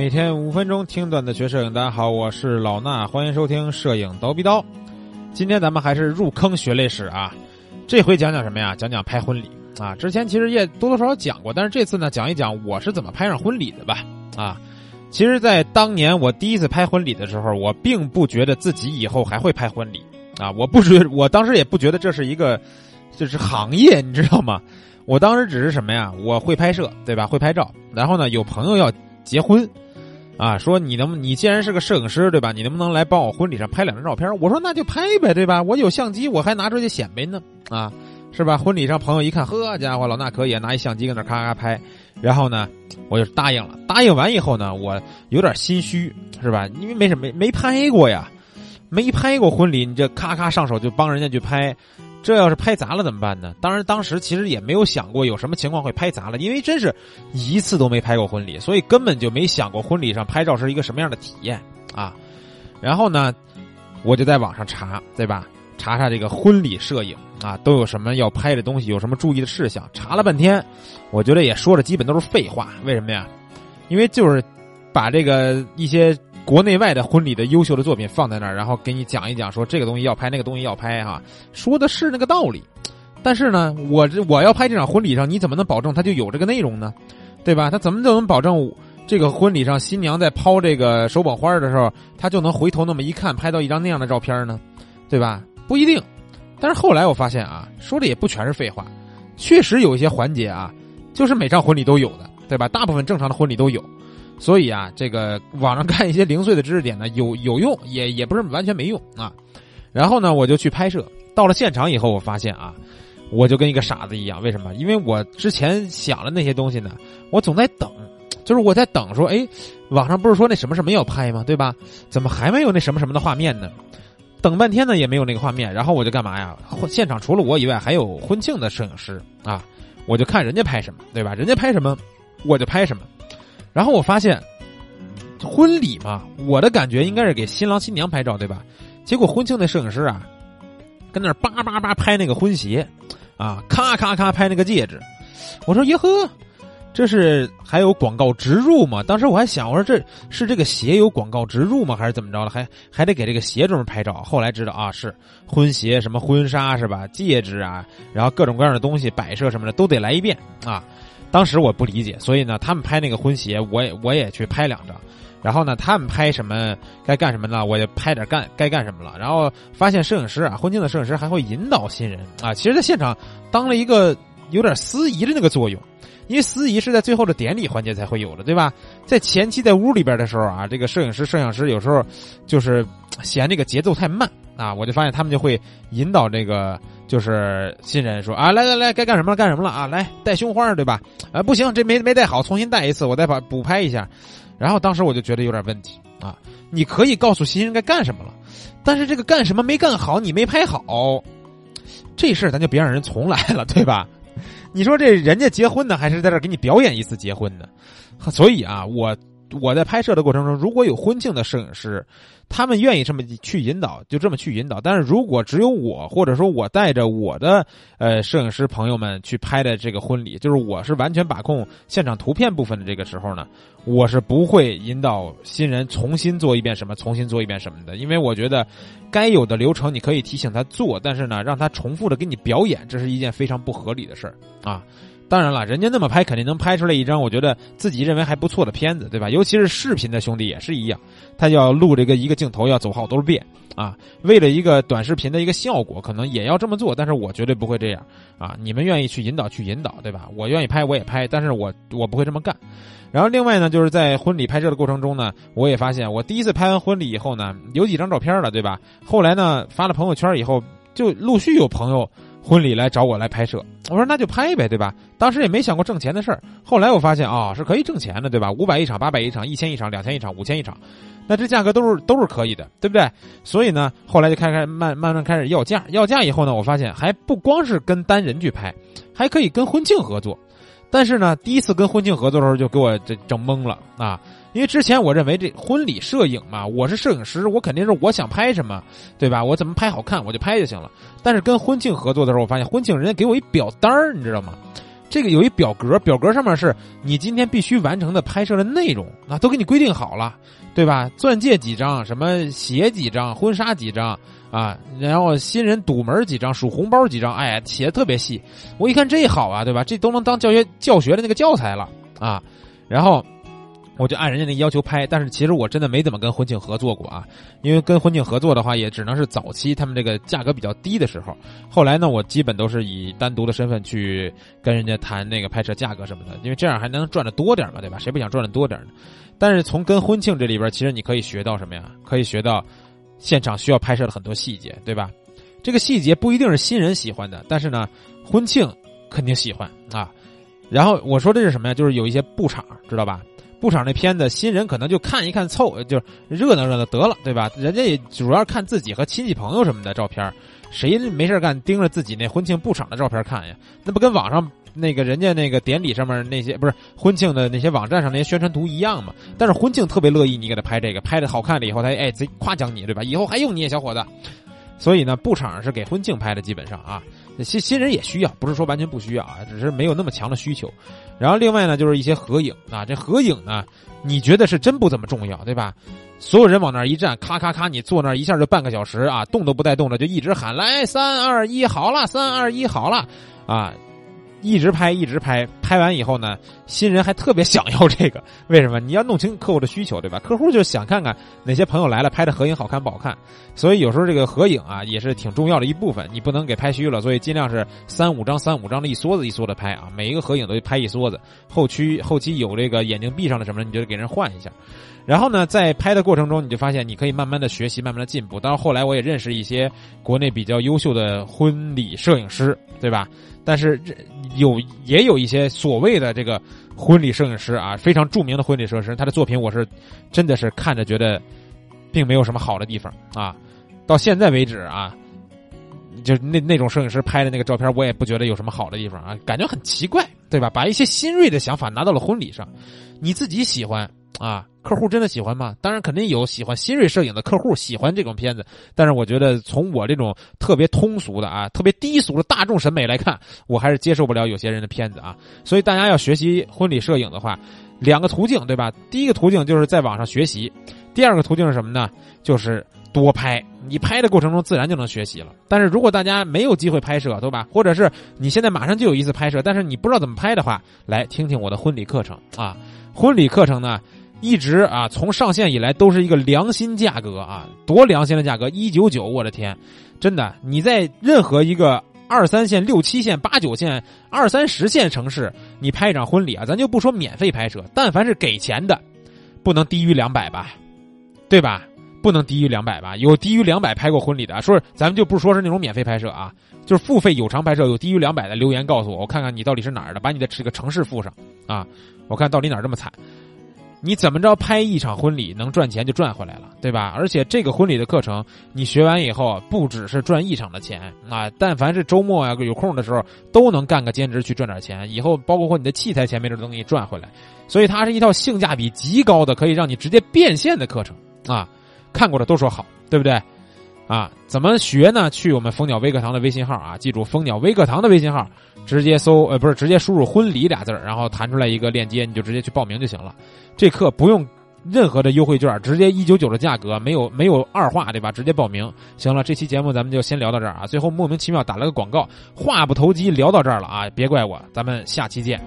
每天五分钟听段子学摄影，大家好，我是老衲，欢迎收听摄影刀逼刀。今天咱们还是入坑学历史啊，这回讲讲什么呀？讲讲拍婚礼啊。之前其实也多多少少讲过，但是这次呢，讲一讲我是怎么拍上婚礼的吧。啊，其实，在当年我第一次拍婚礼的时候，我并不觉得自己以后还会拍婚礼啊，我不觉，我当时也不觉得这是一个，就是行业，你知道吗？我当时只是什么呀？我会拍摄，对吧？会拍照，然后呢，有朋友要结婚。啊，说你能，你既然是个摄影师，对吧？你能不能来帮我婚礼上拍两张照片？我说那就拍呗，对吧？我有相机，我还拿出去显摆呢，啊，是吧？婚礼上朋友一看，呵家伙，老衲可以拿一相机跟那咔咔拍，然后呢，我就答应了。答应完以后呢，我有点心虚，是吧？因为没什么没没拍过呀，没拍过婚礼，你这咔咔上手就帮人家去拍。这要是拍砸了怎么办呢？当然，当时其实也没有想过有什么情况会拍砸了，因为真是一次都没拍过婚礼，所以根本就没想过婚礼上拍照是一个什么样的体验啊。然后呢，我就在网上查，对吧？查查这个婚礼摄影啊，都有什么要拍的东西，有什么注意的事项？查了半天，我觉得也说的基本都是废话。为什么呀？因为就是把这个一些。国内外的婚礼的优秀的作品放在那儿，然后给你讲一讲，说这个东西要拍，那个东西要拍，哈，说的是那个道理。但是呢，我这我要拍这场婚礼上，你怎么能保证它就有这个内容呢？对吧？他怎么就能保证这个婚礼上新娘在抛这个手捧花的时候，他就能回头那么一看，拍到一张那样的照片呢？对吧？不一定。但是后来我发现啊，说的也不全是废话，确实有一些环节啊，就是每场婚礼都有的，对吧？大部分正常的婚礼都有。所以啊，这个网上看一些零碎的知识点呢，有有用，也也不是完全没用啊。然后呢，我就去拍摄，到了现场以后，我发现啊，我就跟一个傻子一样。为什么？因为我之前想的那些东西呢，我总在等，就是我在等说，哎，网上不是说那什么什么要拍吗？对吧？怎么还没有那什么什么的画面呢？等半天呢，也没有那个画面。然后我就干嘛呀？现场除了我以外，还有婚庆的摄影师啊，我就看人家拍什么，对吧？人家拍什么，我就拍什么。然后我发现，婚礼嘛，我的感觉应该是给新郎新娘拍照，对吧？结果婚庆那摄影师啊，跟那叭叭叭拍那个婚鞋，啊，咔咔咔拍那个戒指。我说耶呵，这是还有广告植入吗？当时我还想，我说这是这个鞋有广告植入吗？还是怎么着了？还还得给这个鞋专门拍照？后来知道啊，是婚鞋，什么婚纱是吧？戒指啊，然后各种各样的东西摆设什么的都得来一遍啊。当时我不理解，所以呢，他们拍那个婚鞋，我也我也去拍两张，然后呢，他们拍什么该干什么呢？我就拍点干该干什么了。然后发现摄影师啊，婚庆的摄影师还会引导新人啊，其实在现场当了一个有点司仪的那个作用，因为司仪是在最后的典礼环节才会有的，对吧？在前期在屋里边的时候啊，这个摄影师、摄像师有时候就是嫌这个节奏太慢啊，我就发现他们就会引导这个。就是新人说啊，来来来，该干什么了干什么了啊，来戴胸花对吧？啊，不行，这没没戴好，重新戴一次，我再把补拍一下。然后当时我就觉得有点问题啊，你可以告诉新人该干什么了，但是这个干什么没干好，你没拍好，这事儿咱就别让人重来了，对吧？你说这人家结婚呢，还是在这给你表演一次结婚呢？所以啊，我。我在拍摄的过程中，如果有婚庆的摄影师，他们愿意这么去引导，就这么去引导。但是如果只有我，或者说我带着我的呃摄影师朋友们去拍的这个婚礼，就是我是完全把控现场图片部分的这个时候呢，我是不会引导新人重新做一遍什么，重新做一遍什么的，因为我觉得该有的流程你可以提醒他做，但是呢，让他重复的给你表演，这是一件非常不合理的事儿啊。当然了，人家那么拍，肯定能拍出来一张我觉得自己认为还不错的片子，对吧？尤其是视频的兄弟也是一样，他要录这个一个镜头要走好多遍啊，为了一个短视频的一个效果，可能也要这么做。但是我绝对不会这样啊！你们愿意去引导去引导，对吧？我愿意拍我也拍，但是我我不会这么干。然后另外呢，就是在婚礼拍摄的过程中呢，我也发现，我第一次拍完婚礼以后呢，有几张照片了，对吧？后来呢，发了朋友圈以后，就陆续有朋友。婚礼来找我来拍摄，我说那就拍呗，对吧？当时也没想过挣钱的事儿。后来我发现啊，是可以挣钱的，对吧？五百一场，八百一场，一千一场，两千一场，五千一场，那这价格都是都是可以的，对不对？所以呢，后来就开开慢慢慢开始要价，要价以后呢，我发现还不光是跟单人去拍，还可以跟婚庆合作。但是呢，第一次跟婚庆合作的时候，就给我这整懵了啊。因为之前我认为这婚礼摄影嘛，我是摄影师，我肯定是我想拍什么，对吧？我怎么拍好看我就拍就行了。但是跟婚庆合作的时候，我发现婚庆人家给我一表单儿，你知道吗？这个有一表格，表格上面是你今天必须完成的拍摄的内容啊，都给你规定好了，对吧？钻戒几张，什么鞋几张，婚纱几张啊，然后新人堵门几张，数红包几张，哎，写的特别细。我一看这好啊，对吧？这都能当教学教学的那个教材了啊。然后我就按人家那要求拍，但是其实我真的没怎么跟婚庆合作过啊，因为跟婚庆合作的话，也只能是早期他们这个价格比较低的时候。后来呢，我基本都是以单独的身份去跟人家谈那个拍摄价格什么的，因为这样还能赚的多点嘛，对吧？谁不想赚的多点呢？但是从跟婚庆这里边，其实你可以学到什么呀？可以学到现场需要拍摄的很多细节，对吧？这个细节不一定是新人喜欢的，但是呢，婚庆肯定喜欢啊。然后我说这是什么呀？就是有一些布场，知道吧？布场那片子，新人可能就看一看凑，就热闹热闹得了，对吧？人家也主要看自己和亲戚朋友什么的照片，谁没事干盯着自己那婚庆布场的照片看呀？那不跟网上那个人家那个典礼上面那些不是婚庆的那些网站上那些宣传图一样吗？但是婚庆特别乐意你给他拍这个，拍的好看了以后，他哎贼夸奖你，对吧？以后还用你，小伙子。所以呢，布场是给婚庆拍的，基本上啊，新新人也需要，不是说完全不需要啊，只是没有那么强的需求。然后另外呢，就是一些合影啊，这合影呢，你觉得是真不怎么重要，对吧？所有人往那儿一站，咔咔咔，你坐那儿一下就半个小时啊，动都不带动的，就一直喊来三二一，好了，三二一，好了，啊。一直拍，一直拍，拍完以后呢，新人还特别想要这个，为什么？你要弄清客户的需求，对吧？客户就想看看哪些朋友来了，拍的合影好看不好看。所以有时候这个合影啊，也是挺重要的一部分，你不能给拍虚了。所以尽量是三五张、三五张的一梭子一梭子拍啊，每一个合影都拍一梭子。后期后期有这个眼睛闭上了什么，你就给人换一下。然后呢，在拍的过程中，你就发现你可以慢慢的学习，慢慢的进步。当然后来我也认识一些国内比较优秀的婚礼摄影师，对吧？但是这有也有一些所谓的这个婚礼摄影师啊，非常著名的婚礼摄影师，他的作品我是真的是看着觉得并没有什么好的地方啊。到现在为止啊，就那那种摄影师拍的那个照片，我也不觉得有什么好的地方啊，感觉很奇怪，对吧？把一些新锐的想法拿到了婚礼上，你自己喜欢。啊，客户真的喜欢吗？当然，肯定有喜欢新锐摄影的客户喜欢这种片子。但是，我觉得从我这种特别通俗的啊、特别低俗的大众审美来看，我还是接受不了有些人的片子啊。所以，大家要学习婚礼摄影的话，两个途径，对吧？第一个途径就是在网上学习，第二个途径是什么呢？就是多拍。你拍的过程中自然就能学习了。但是如果大家没有机会拍摄，对吧？或者是你现在马上就有一次拍摄，但是你不知道怎么拍的话，来听听我的婚礼课程啊。婚礼课程呢？一直啊，从上线以来都是一个良心价格啊，多良心的价格，一九九，我的天，真的，你在任何一个二三线、六七线、八九线、二三十线城市，你拍一场婚礼啊，咱就不说免费拍摄，但凡是给钱的，不能低于两百吧，对吧？不能低于两百吧？有低于两百拍过婚礼的，说咱们就不说是那种免费拍摄啊，就是付费有偿拍摄，有低于两百的留言告诉我，我看看你到底是哪儿的，把你的这个城市附上啊，我看到底哪儿这么惨。你怎么着拍一场婚礼能赚钱就赚回来了，对吧？而且这个婚礼的课程你学完以后，不只是赚一场的钱啊，但凡是周末啊有空的时候，都能干个兼职去赚点钱。以后包括你的器材钱，没准都给你赚回来。所以它是一套性价比极高的，可以让你直接变现的课程啊！看过的都说好，对不对？啊，怎么学呢？去我们蜂鸟微课堂的微信号啊，记住蜂鸟微课堂的微信号，直接搜呃不是直接输入“婚礼”俩字儿然后弹出来一个链接，你就直接去报名就行了。这课不用任何的优惠券，直接一九九的价格，没有没有二话，对吧？直接报名。行了，这期节目咱们就先聊到这儿啊。最后莫名其妙打了个广告，话不投机聊到这儿了啊，别怪我，咱们下期见。